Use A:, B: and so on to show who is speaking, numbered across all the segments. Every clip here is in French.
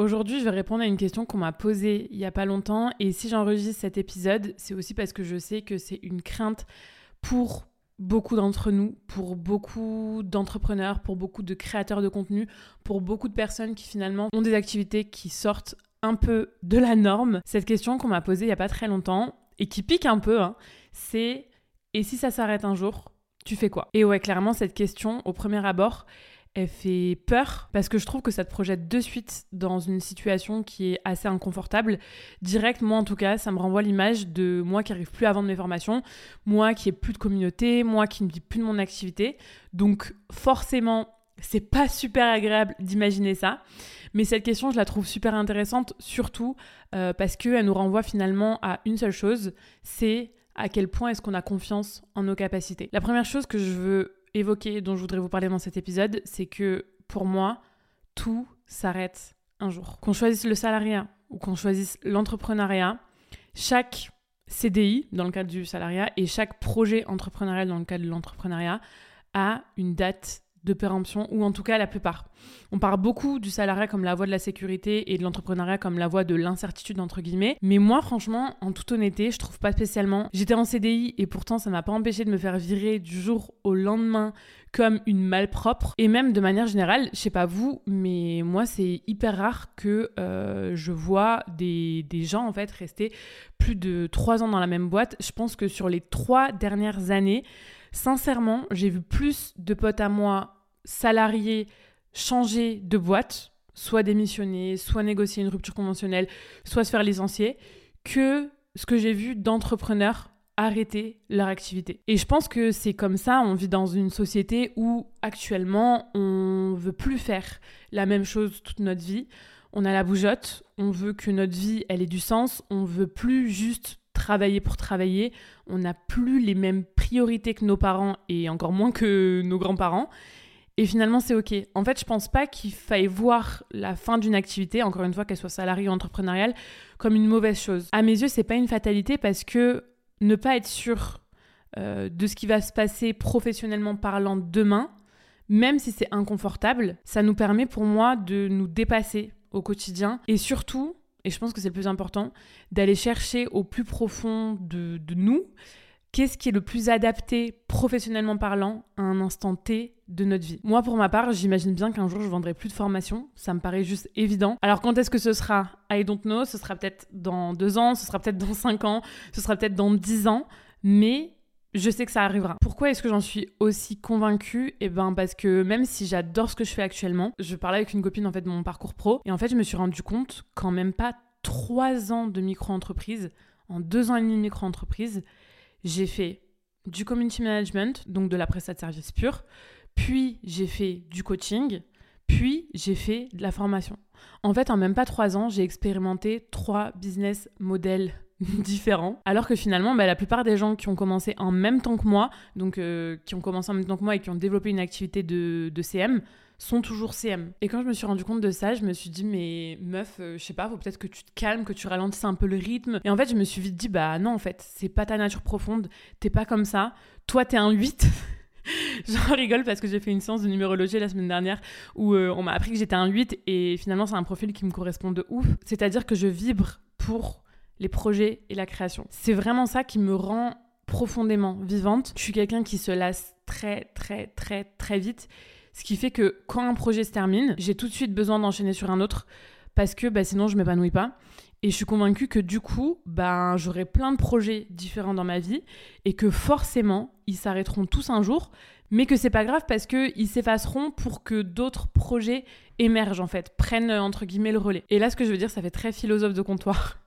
A: Aujourd'hui, je vais répondre à une question qu'on m'a posée il y a pas longtemps et si j'enregistre cet épisode, c'est aussi parce que je sais que c'est une crainte pour beaucoup d'entre nous, pour beaucoup d'entrepreneurs, pour beaucoup de créateurs de contenu, pour beaucoup de personnes qui finalement ont des activités qui sortent un peu de la norme. Cette question qu'on m'a posée il y a pas très longtemps et qui pique un peu, hein, c'est et si ça s'arrête un jour, tu fais quoi? Et ouais, clairement, cette question, au premier abord, elle fait peur parce que je trouve que ça te projette de suite dans une situation qui est assez inconfortable. Direct, moi en tout cas, ça me renvoie l'image de moi qui arrive plus à vendre mes formations, moi qui ai plus de communauté, moi qui ne vis plus de mon activité. Donc forcément, c'est pas super agréable d'imaginer ça. Mais cette question, je la trouve super intéressante, surtout euh, parce qu'elle nous renvoie finalement à une seule chose, c'est à quel point est-ce qu'on a confiance en nos capacités. La première chose que je veux évoquer, dont je voudrais vous parler dans cet épisode, c'est que pour moi, tout s'arrête un jour. Qu'on choisisse le salariat ou qu'on choisisse l'entrepreneuriat, chaque CDI dans le cadre du salariat et chaque projet entrepreneurial dans le cadre de l'entrepreneuriat a une date de péremption, ou en tout cas la plupart. On parle beaucoup du salariat comme la voie de la sécurité et de l'entrepreneuriat comme la voie de l'incertitude, entre guillemets. Mais moi, franchement, en toute honnêteté, je trouve pas spécialement. J'étais en CDI et pourtant, ça m'a pas empêché de me faire virer du jour au lendemain comme une malpropre. Et même de manière générale, je sais pas vous, mais moi, c'est hyper rare que euh, je vois des, des gens, en fait, rester plus de trois ans dans la même boîte. Je pense que sur les trois dernières années, Sincèrement, j'ai vu plus de potes à moi, salariés, changer de boîte, soit démissionner, soit négocier une rupture conventionnelle, soit se faire licencier, que ce que j'ai vu d'entrepreneurs arrêter leur activité. Et je pense que c'est comme ça, on vit dans une société où actuellement on veut plus faire la même chose toute notre vie. On a la bougeotte, on veut que notre vie ait du sens, on veut plus juste travailler pour travailler, on n'a plus les mêmes priorités que nos parents et encore moins que nos grands-parents. Et finalement, c'est OK. En fait, je pense pas qu'il faille voir la fin d'une activité, encore une fois, qu'elle soit salariée ou entrepreneuriale, comme une mauvaise chose. À mes yeux, c'est pas une fatalité parce que ne pas être sûr euh, de ce qui va se passer professionnellement parlant demain, même si c'est inconfortable, ça nous permet pour moi de nous dépasser au quotidien et surtout et je pense que c'est le plus important, d'aller chercher au plus profond de, nous qu'est-ce qui est le plus adapté professionnellement parlant à un instant T de notre vie. Moi, pour ma part, j'imagine bien qu'un jour, je vendrai plus de formation. Ça me paraît juste évident. Alors, quand est-ce que ce sera? I don't know. Ce sera peut-être dans deux ans, ce sera peut-être dans cinq ans, ce sera peut-être dans dix ans. Mais je sais que ça arrivera. Pourquoi est-ce que j'en suis aussi convaincue? Eh ben parce que même si j'adore ce que je fais actuellement, je parlais avec une copine en fait de mon parcours pro et en fait je me suis rendu compte qu'en même pas trois ans de micro-entreprise, en deux ans et demi de micro-entreprise, j'ai fait du community management, donc de la prestation de service pure, puis j'ai fait du coaching, puis j'ai fait de la formation. En fait, en même pas trois ans, j'ai expérimenté trois business models différents. Alors que finalement, bah, la plupart des gens qui ont commencé en même temps que moi, donc euh, qui ont commencé en même temps que moi et qui ont développé une activité de, CM, sont toujours CM. Et quand je me suis rendu compte de ça, je me suis dit, mais meuf, euh, je sais pas, faut peut-être que tu te calmes, que tu ralentisses un peu le rythme. Et en fait, je me suis vite dit, bah non, en fait, c'est pas ta nature profonde, t'es pas comme ça. Toi, t'es un 8. J'en rigole parce que j'ai fait une séance de numérologie la semaine dernière où euh, on m'a appris que j'étais un 8 et finalement c'est un profil qui me correspond de ouf. C'est-à-dire que je vibre pour les projets et la création. C'est vraiment ça qui me rend profondément vivante. Je suis quelqu'un qui se lasse très très très très vite, ce qui fait que quand un projet se termine, j'ai tout de suite besoin d'enchaîner sur un autre parce que bah, sinon je m'épanouis pas. Et je suis convaincue que du coup, ben, j'aurai plein de projets différents dans ma vie et que forcément, ils s'arrêteront tous un jour, mais que c'est pas grave parce qu'ils s'effaceront pour que d'autres projets émergent en fait, prennent entre guillemets le relais. Et là, ce que je veux dire, ça fait très philosophe de comptoir.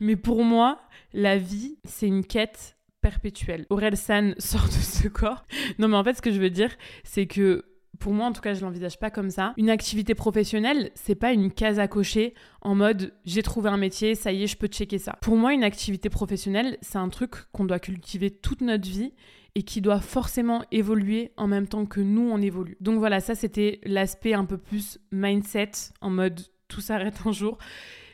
A: Mais pour moi, la vie, c'est une quête perpétuelle. Aurel San sort de ce corps. Non, mais en fait, ce que je veux dire, c'est que pour moi, en tout cas, je l'envisage pas comme ça. Une activité professionnelle, c'est pas une case à cocher en mode j'ai trouvé un métier, ça y est, je peux checker ça. Pour moi, une activité professionnelle, c'est un truc qu'on doit cultiver toute notre vie et qui doit forcément évoluer en même temps que nous on évolue. Donc voilà, ça c'était l'aspect un peu plus mindset en mode tout s'arrête un jour.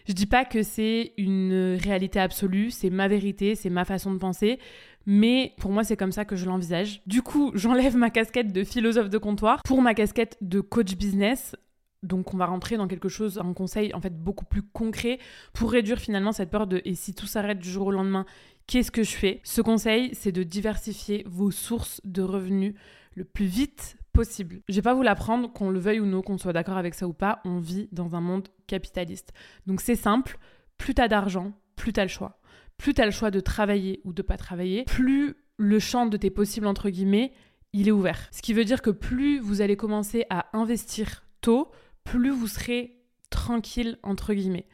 A: Je dis pas que c'est une réalité absolue, c'est ma vérité, c'est ma façon de penser, mais pour moi c'est comme ça que je l'envisage. Du coup, j'enlève ma casquette de philosophe de comptoir pour ma casquette de coach business. Donc on va rentrer dans quelque chose, un conseil en fait beaucoup plus concret pour réduire finalement cette peur de et si tout s'arrête du jour au lendemain, qu'est-ce que je fais? Ce conseil, c'est de diversifier vos sources de revenus le plus vite possible. Je vais pas vous l'apprendre, qu'on le veuille ou non, qu'on soit d'accord avec ça ou pas, on vit dans un monde capitaliste. Donc c'est simple, plus tu as d'argent, plus tu as le choix. Plus tu as le choix de travailler ou de pas travailler, plus le champ de tes possibles entre guillemets, il est ouvert. Ce qui veut dire que plus vous allez commencer à investir tôt, plus vous serez tranquille, entre guillemets.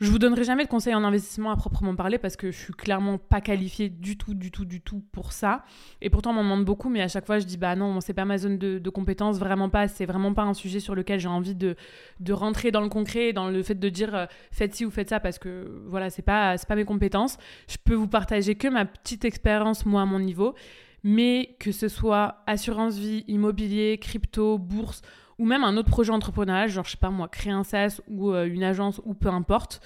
A: Je vous donnerai jamais de conseils en investissement à proprement parler parce que je suis clairement pas qualifiée du tout, du tout, du tout pour ça. Et pourtant, on m'en demande beaucoup, mais à chaque fois, je dis bah non, c'est pas ma zone de, compétence, vraiment pas. C'est vraiment pas un sujet sur lequel j'ai envie de, de rentrer dans le concret, dans le fait de dire euh, faites ci ou faites ça parce que voilà, c'est pas, pas mes compétences. Je peux vous partager que ma petite expérience, moi, à mon niveau. Mais que ce soit assurance vie, immobilier, crypto, bourse ou même un autre projet entrepreneurial, genre je sais pas moi, créer un SaaS ou euh, une agence ou peu importe,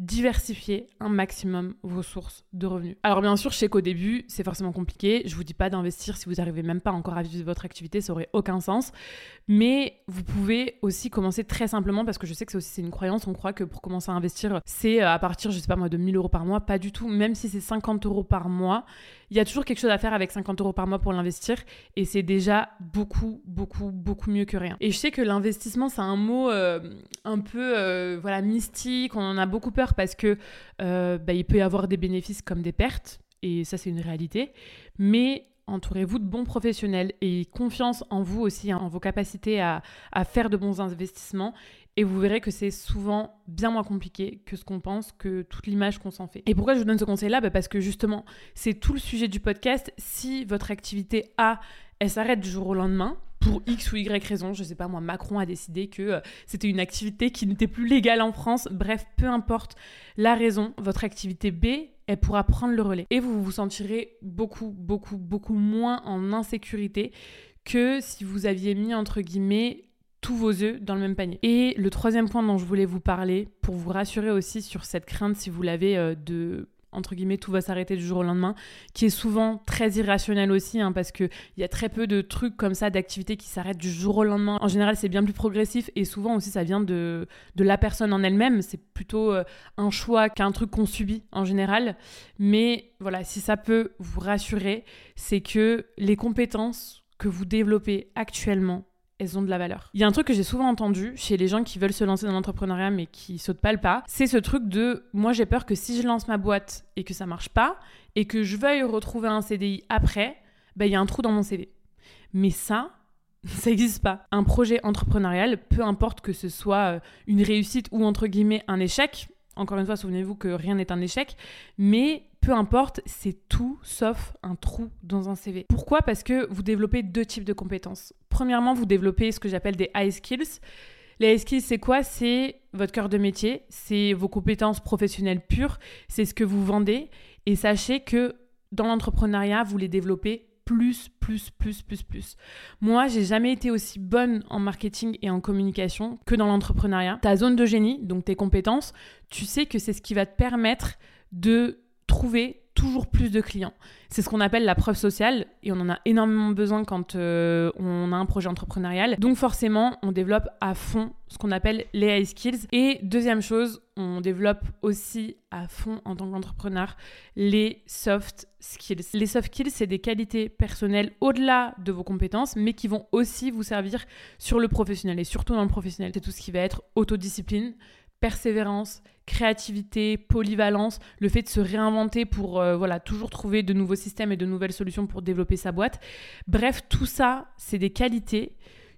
A: diversifier un maximum vos sources de revenus. Alors bien sûr, je sais qu'au début, c'est forcément compliqué. Je vous dis pas d'investir si vous n'arrivez même pas encore à vivre votre activité, ça aurait aucun sens. Mais vous pouvez aussi commencer très simplement parce que je sais que c'est aussi une croyance. On croit que pour commencer à investir, c'est euh, à partir, je sais pas moi, de 1000 euros par mois. Pas du tout. Même si c'est 50 euros par mois, il y a toujours quelque chose à faire avec 50 euros par mois pour l'investir. Et c'est déjà beaucoup, beaucoup, beaucoup mieux que rien. Et je sais que l'investissement, c'est un mot euh, un peu euh, voilà mystique. On en a beaucoup peur parce que bah, il peut y avoir des bénéfices comme des pertes. Et ça, c'est une réalité. Mais entourez-vous de bons professionnels et confiance en vous aussi, hein, en vos capacités à, faire de bons investissements. Et vous verrez que c'est souvent bien moins compliqué que ce qu'on pense, que toute l'image qu'on s'en fait. Et pourquoi je vous donne ce conseil-là? Bah, Parce que justement, c'est tout le sujet du podcast. Si votre activité A, elle s'arrête du jour au lendemain, pour X ou Y raison, je sais pas moi, Macron a décidé que euh, c'était une activité qui n'était plus légale en France, bref, peu importe la raison, votre activité B, elle pourra prendre le relais. Et vous vous sentirez beaucoup, beaucoup, beaucoup moins en insécurité que si vous aviez mis, entre guillemets, tous vos œufs dans le même panier. Et le troisième point dont je voulais vous parler, pour vous rassurer aussi sur cette crainte, si vous l'avez, euh, de entre guillemets, tout va s'arrêter du jour au lendemain, qui est souvent très irrationnel aussi, hein, parce qu'il y a très peu de trucs comme ça, d'activités qui s'arrêtent du jour au lendemain. En général, c'est bien plus progressif et souvent aussi, ça vient de, de la personne en elle-même. C'est plutôt euh, un choix qu'un truc qu'on subit en général. Mais voilà, si ça peut vous rassurer, c'est que les compétences que vous développez actuellement elles ont de la valeur. Il y a un truc que j'ai souvent entendu chez les gens qui veulent se lancer dans l'entrepreneuriat mais qui sautent pas le pas, c'est ce truc de moi j'ai peur que si je lance ma boîte et que ça marche pas et que je veuille retrouver un CDI après, ben, il y a un trou dans mon CV. Mais ça, ça n'existe pas. Un projet entrepreneurial, peu importe que ce soit euh, une réussite ou entre guillemets un échec, encore une fois, souvenez-vous que rien n'est un échec, mais peu importe, c'est tout sauf un trou dans un CV. Pourquoi? Parce que vous développez deux types de compétences. Premièrement, vous développez ce que j'appelle des high skills. Les high skills, c'est quoi? C'est votre cœur de métier, c'est vos compétences professionnelles pures, c'est ce que vous vendez. Et sachez que dans l'entrepreneuriat, vous les développez plus, plus, plus, plus, plus. Moi, j'ai jamais été aussi bonne en marketing et en communication que dans l'entrepreneuriat. Ta zone de génie, donc tes compétences, tu sais que c'est ce qui va te permettre de trouver toujours plus de clients. C'est ce qu'on appelle la preuve sociale et on en a énormément besoin quand euh, on a un projet entrepreneurial. Donc forcément, on développe à fond ce qu'on appelle les high skills. Et deuxième chose, on développe aussi à fond en tant qu'entrepreneur les soft skills. Les soft skills, c'est des qualités personnelles au-delà de vos compétences, mais qui vont aussi vous servir sur le professionnel et surtout dans le professionnel. C'est tout ce qui va être autodiscipline, persévérance, créativité, polyvalence, le fait de se réinventer pour euh, voilà, toujours trouver de nouveaux systèmes et de nouvelles solutions pour développer sa boîte. Bref, tout ça, c'est des qualités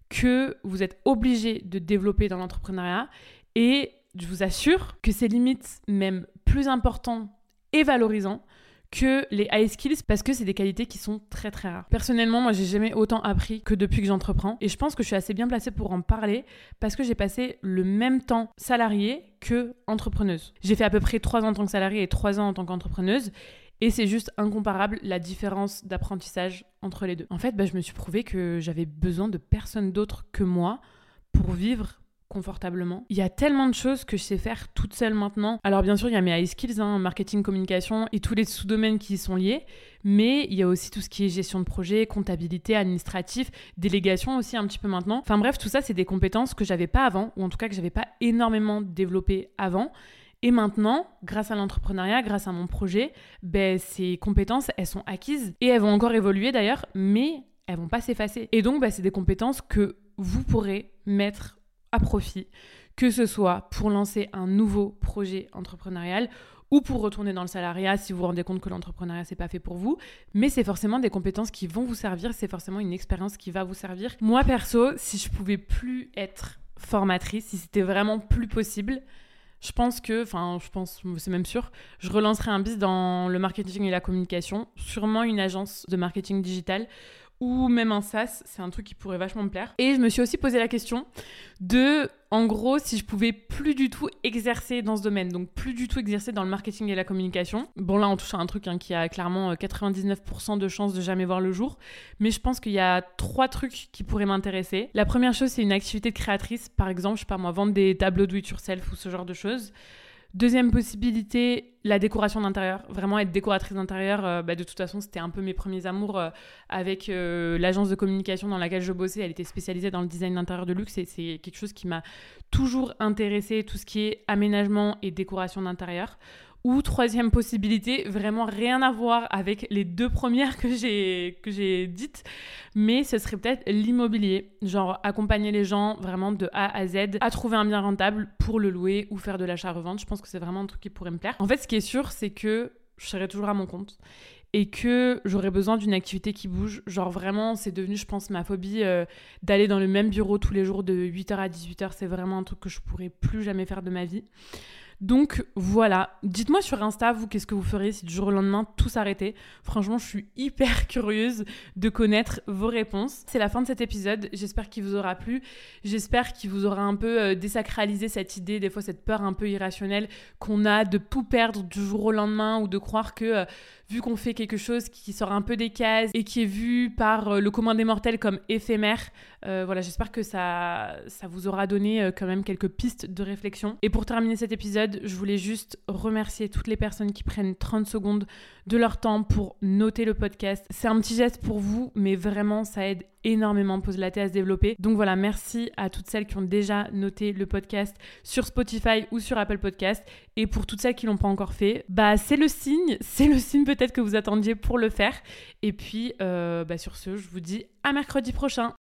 A: que vous êtes obligé de développer dans l'entrepreneuriat et je vous assure que c'est limite même plus important et valorisant que les high skills parce que c'est des qualités qui sont très très rares. Personnellement, moi j'ai jamais autant appris que depuis que j'entreprends et je pense que je suis assez bien placée pour en parler parce que j'ai passé le même temps salarié que entrepreneuse. J'ai fait à peu près 3 ans en tant que salariée et 3 ans en tant qu'entrepreneuse et c'est juste incomparable la différence d'apprentissage entre les deux. En fait, bah, je me suis prouvé que j'avais besoin de personne d'autre que moi pour vivre confortablement. Il y a tellement de choses que je sais faire toute seule maintenant. Alors bien sûr, il y a mes high skills, hein, marketing, communication et tous les sous-domaines qui y sont liés, mais il y a aussi tout ce qui est gestion de projet, comptabilité, administratif, délégation aussi un petit peu maintenant. Enfin bref, tout ça, c'est des compétences que j'avais pas avant, ou en tout cas que j'avais pas énormément développées avant. Et maintenant, grâce à l'entrepreneuriat, grâce à mon projet, ben, ces compétences, elles sont acquises et elles vont encore évoluer d'ailleurs, mais elles vont pas s'effacer. Et donc, ben, c'est des compétences que vous pourrez mettre à profit, que ce soit pour lancer un nouveau projet entrepreneurial ou pour retourner dans le salariat si vous vous rendez compte que l'entrepreneuriat c'est pas fait pour vous, mais c'est forcément des compétences qui vont vous servir, c'est forcément une expérience qui va vous servir. Moi perso, si je pouvais plus être formatrice, si c'était vraiment plus possible, je pense que, enfin, je pense, c'est même sûr, je relancerai un bis dans le marketing et la communication, sûrement une agence de marketing digital ou même un SaaS, c'est un truc qui pourrait vachement me plaire. Et je me suis aussi posé la question de, en gros, si je pouvais plus du tout exercer dans ce domaine, donc plus du tout exercer dans le marketing et la communication. Bon, là, on touche à un truc hein, qui a clairement 99% euh, de chances de jamais voir le jour, mais je pense qu'il y a trois trucs qui pourraient m'intéresser. La première chose, c'est une activité de créatrice, par exemple, je sais pas moi, vendre des tableaux do it yourself ou ce genre de choses. Deuxième possibilité, la décoration d'intérieur. Vraiment être décoratrice d'intérieur, euh, bah, de toute façon, c'était un peu mes premiers amours euh, avec euh, l'agence de communication dans laquelle je bossais. Elle était spécialisée dans le design d'intérieur de luxe et c'est quelque chose qui m'a toujours intéressé, tout ce qui est aménagement et décoration d'intérieur. Ou troisième possibilité, vraiment rien à voir avec les deux premières que j'ai dites, mais ce serait peut-être l'immobilier, genre accompagner les gens vraiment de A à Z à trouver un bien rentable pour le louer ou faire de l'achat-revente. Je pense que c'est vraiment un truc qui pourrait me plaire. En fait, ce qui est sûr, c'est que je serai toujours à mon compte et que j'aurais besoin d'une activité qui bouge. Genre vraiment, c'est devenu, je pense, ma phobie euh, d'aller dans le même bureau tous les jours de 8h à 18h. C'est vraiment un truc que je pourrais plus jamais faire de ma vie. Donc voilà, dites-moi sur Insta, vous, qu'est-ce que vous feriez si du jour au lendemain tout s'arrêtait? Franchement, je suis hyper curieuse de connaître vos réponses. C'est la fin de cet épisode, j'espère qu'il vous aura plu, j'espère qu'il vous aura un peu euh, désacralisé cette idée, des fois cette peur un peu irrationnelle qu'on a de tout perdre du jour au lendemain ou de croire que euh, vu qu'on fait quelque chose qui sort un peu des cases et qui est vu par euh, le commun des mortels comme éphémère, euh, voilà, j'espère que ça, ça vous aura donné euh, quand même quelques pistes de réflexion. Et pour terminer cet épisode, je voulais juste remercier toutes les personnes qui prennent 30 secondes de leur temps pour noter le podcast. C'est un petit geste pour vous, mais vraiment, ça aide énormément Pose la à se développer. Donc voilà, merci à toutes celles qui ont déjà noté le podcast sur Spotify ou sur Apple Podcast. Et pour toutes celles qui l'ont pas encore fait, bah c'est le signe, c'est le signe peut-être que vous attendiez pour le faire. Et puis, euh, bah, sur ce, je vous dis à mercredi prochain.